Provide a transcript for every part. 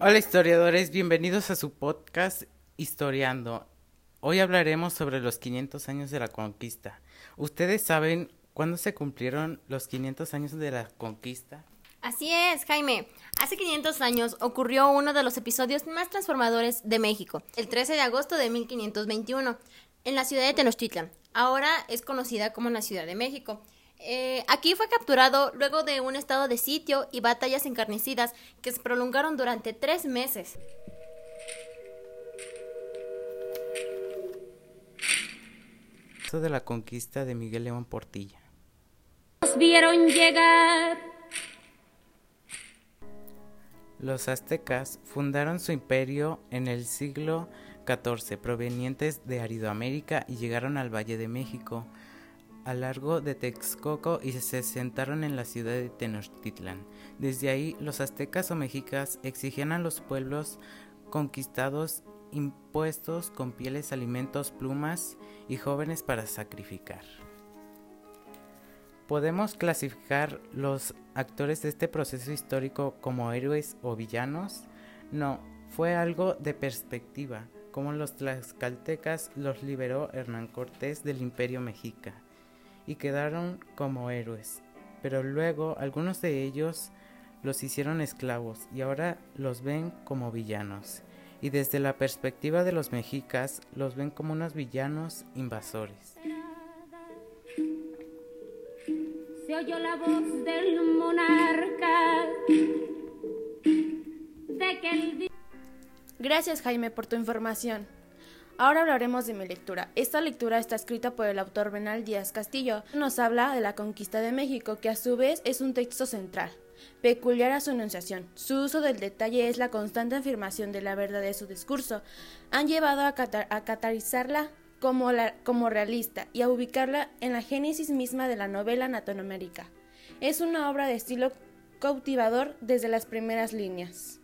Hola historiadores, bienvenidos a su podcast Historiando. Hoy hablaremos sobre los 500 años de la conquista. ¿Ustedes saben cuándo se cumplieron los 500 años de la conquista? Así es, Jaime. Hace 500 años ocurrió uno de los episodios más transformadores de México, el 13 de agosto de 1521, en la ciudad de Tenochtitlan. Ahora es conocida como la Ciudad de México. Eh, aquí fue capturado luego de un estado de sitio y batallas encarnecidas que se prolongaron durante tres meses. De la conquista de Miguel León Portilla. Nos vieron llegar. Los aztecas fundaron su imperio en el siglo XIV, provenientes de Aridoamérica y llegaron al Valle de México, a largo de Texcoco y se sentaron en la ciudad de Tenochtitlan. Desde ahí, los aztecas o mexicas exigían a los pueblos conquistados impuestos con pieles, alimentos, plumas y jóvenes para sacrificar. ¿Podemos clasificar los actores de este proceso histórico como héroes o villanos? No, fue algo de perspectiva, como los tlaxcaltecas los liberó Hernán Cortés del imperio mexica y quedaron como héroes, pero luego algunos de ellos los hicieron esclavos y ahora los ven como villanos. Y desde la perspectiva de los mexicas los ven como unos villanos invasores. Se oyó la voz del monarca de que el Gracias Jaime por tu información. Ahora hablaremos de mi lectura. Esta lectura está escrita por el autor Benal Díaz Castillo. Nos habla de la conquista de México, que a su vez es un texto central, peculiar a su enunciación. Su uso del detalle es la constante afirmación de la verdad de su discurso. Han llevado a, cata- a catarizarla como, como realista y a ubicarla en la génesis misma de la novela Latinoamérica. Es una obra de estilo cautivador desde las primeras líneas.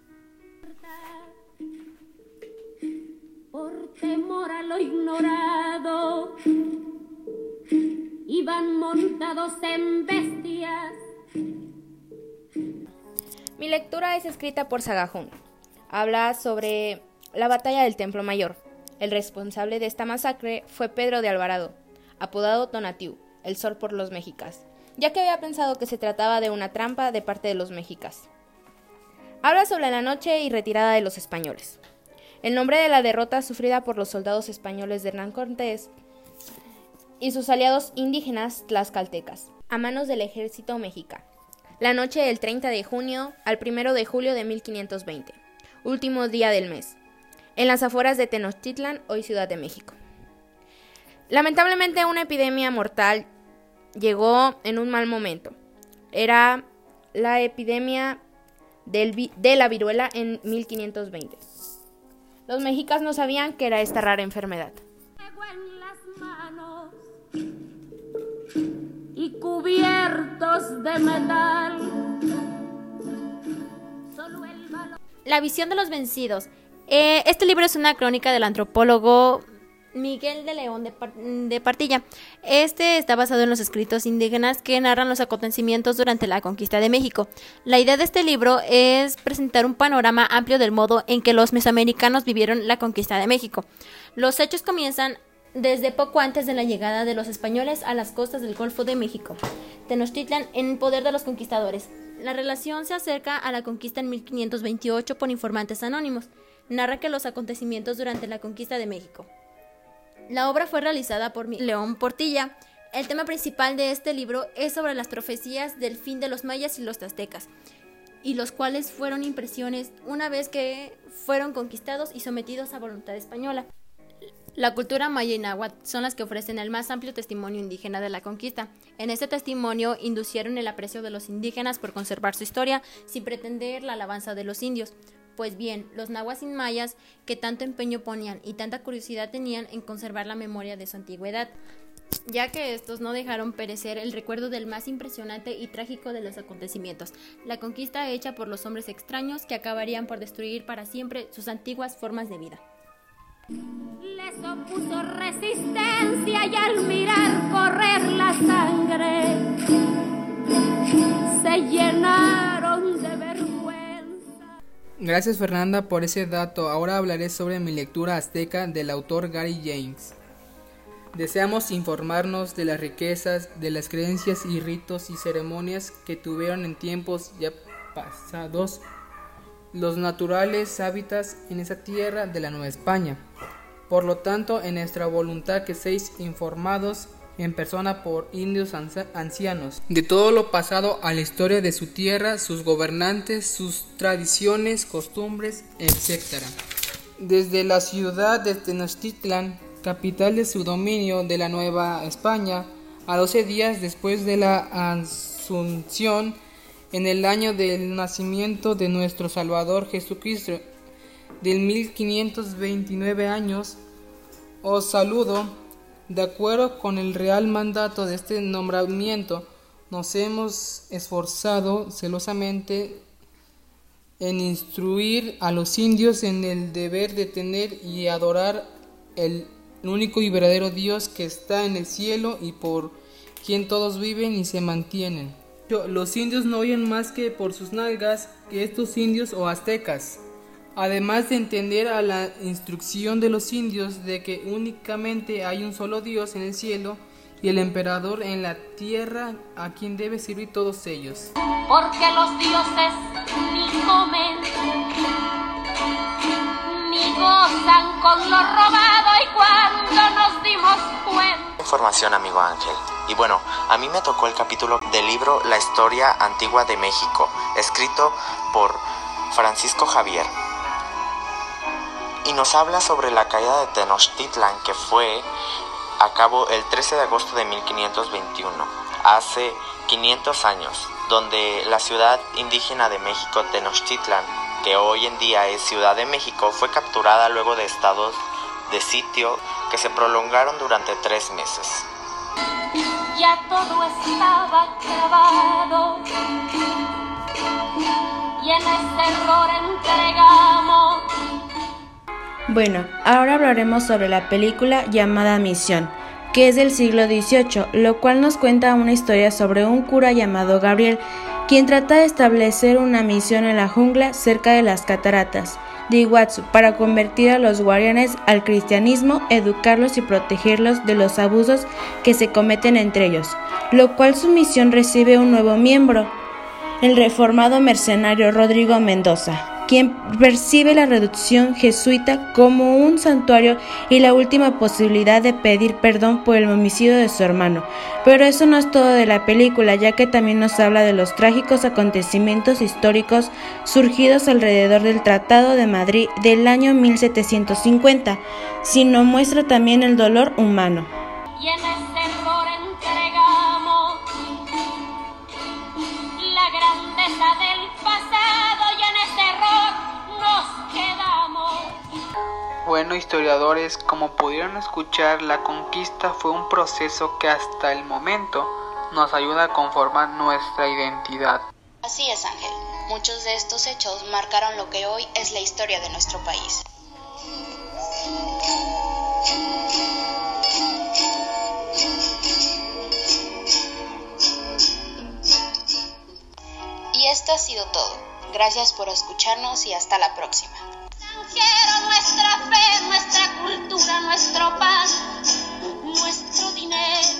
Temor a lo ignorado iban montados en bestias. Mi lectura es escrita por Sagajún. Habla sobre la batalla del Templo Mayor. El responsable de esta masacre fue Pedro de Alvarado, apodado Tonatiu, el sol por los mexicas, ya que había pensado que se trataba de una trampa de parte de los mexicas. Habla sobre la noche y retirada de los españoles. El nombre de la derrota sufrida por los soldados españoles de Hernán Cortés y sus aliados indígenas tlaxcaltecas, a manos del ejército mexica. La noche del 30 de junio al 1 de julio de 1520, último día del mes, en las afueras de Tenochtitlan, hoy Ciudad de México. Lamentablemente una epidemia mortal llegó en un mal momento. Era la epidemia de la viruela en 1520. Los mexicas no sabían que era esta rara enfermedad. Fuego en las manos y cubiertos de metal. Solo el valor. La visión de los vencidos. Eh, este libro es una crónica del antropólogo Miguel de León de, Par- de Partilla. Este está basado en los escritos indígenas que narran los acontecimientos durante la conquista de México. La idea de este libro es presentar un panorama amplio del modo en que los mesoamericanos vivieron la conquista de México. Los hechos comienzan desde poco antes de la llegada de los españoles a las costas del Golfo de México, Tenochtitlan en poder de los conquistadores. La relación se acerca a la conquista en 1528 por informantes anónimos. Narra que los acontecimientos durante la conquista de México. La obra fue realizada por León Portilla. El tema principal de este libro es sobre las profecías del fin de los mayas y los aztecas, y los cuales fueron impresiones una vez que fueron conquistados y sometidos a voluntad española. La cultura maya y náhuatl son las que ofrecen el más amplio testimonio indígena de la conquista. En este testimonio inducieron el aprecio de los indígenas por conservar su historia sin pretender la alabanza de los indios. Pues bien, los nahuas mayas que tanto empeño ponían y tanta curiosidad tenían en conservar la memoria de su antigüedad, ya que estos no dejaron perecer el recuerdo del más impresionante y trágico de los acontecimientos, la conquista hecha por los hombres extraños que acabarían por destruir para siempre sus antiguas formas de vida. Les opuso resistencia y al mirar correr la sangre me llenaron. Gracias Fernanda por ese dato. Ahora hablaré sobre mi lectura azteca del autor Gary James. Deseamos informarnos de las riquezas, de las creencias y ritos y ceremonias que tuvieron en tiempos ya pasados los naturales hábitats en esa tierra de la Nueva España. Por lo tanto, en nuestra voluntad que seáis informados en persona por indios ancianos, de todo lo pasado a la historia de su tierra, sus gobernantes, sus tradiciones, costumbres, etc. Desde la ciudad de Tenochtitlan, capital de su dominio de la Nueva España, a 12 días después de la Asunción, en el año del nacimiento de nuestro Salvador Jesucristo, del 1529 años, os saludo. De acuerdo con el real mandato de este nombramiento, nos hemos esforzado celosamente en instruir a los indios en el deber de tener y adorar el único y verdadero Dios que está en el cielo y por quien todos viven y se mantienen. Los indios no oyen más que por sus nalgas que estos indios o aztecas. Además de entender a la instrucción de los indios de que únicamente hay un solo Dios en el cielo y el emperador en la tierra a quien debe servir todos ellos. Porque los dioses ni comen ni gozan con lo robado y cuando nos dimos cuenta. Información, amigo Ángel. Y bueno, a mí me tocó el capítulo del libro La historia antigua de México, escrito por Francisco Javier. Y nos habla sobre la caída de Tenochtitlan que fue a cabo el 13 de agosto de 1521, hace 500 años, donde la ciudad indígena de México, Tenochtitlan, que hoy en día es Ciudad de México, fue capturada luego de estados de sitio que se prolongaron durante tres meses ya todo estaba acabado y en ese error entregamos. Bueno, ahora hablaremos sobre la película llamada Misión, que es del siglo XVIII, lo cual nos cuenta una historia sobre un cura llamado Gabriel, quien trata de establecer una misión en la jungla cerca de las cataratas de Iguazú para convertir a los guardianes al cristianismo, educarlos y protegerlos de los abusos que se cometen entre ellos, lo cual su misión recibe un nuevo miembro, el reformado mercenario Rodrigo Mendoza quien percibe la reducción jesuita como un santuario y la última posibilidad de pedir perdón por el homicidio de su hermano. Pero eso no es todo de la película, ya que también nos habla de los trágicos acontecimientos históricos surgidos alrededor del Tratado de Madrid del año 1750, sino muestra también el dolor humano. Historiadores, como pudieron escuchar, la conquista fue un proceso que hasta el momento nos ayuda a conformar nuestra identidad. Así es, Ángel. Muchos de estos hechos marcaron lo que hoy es la historia de nuestro país. Y esto ha sido todo. Gracias por escucharnos y hasta la próxima. Quiero nuestra fe, nuestra cultura, nuestro pan, nuestro dinero.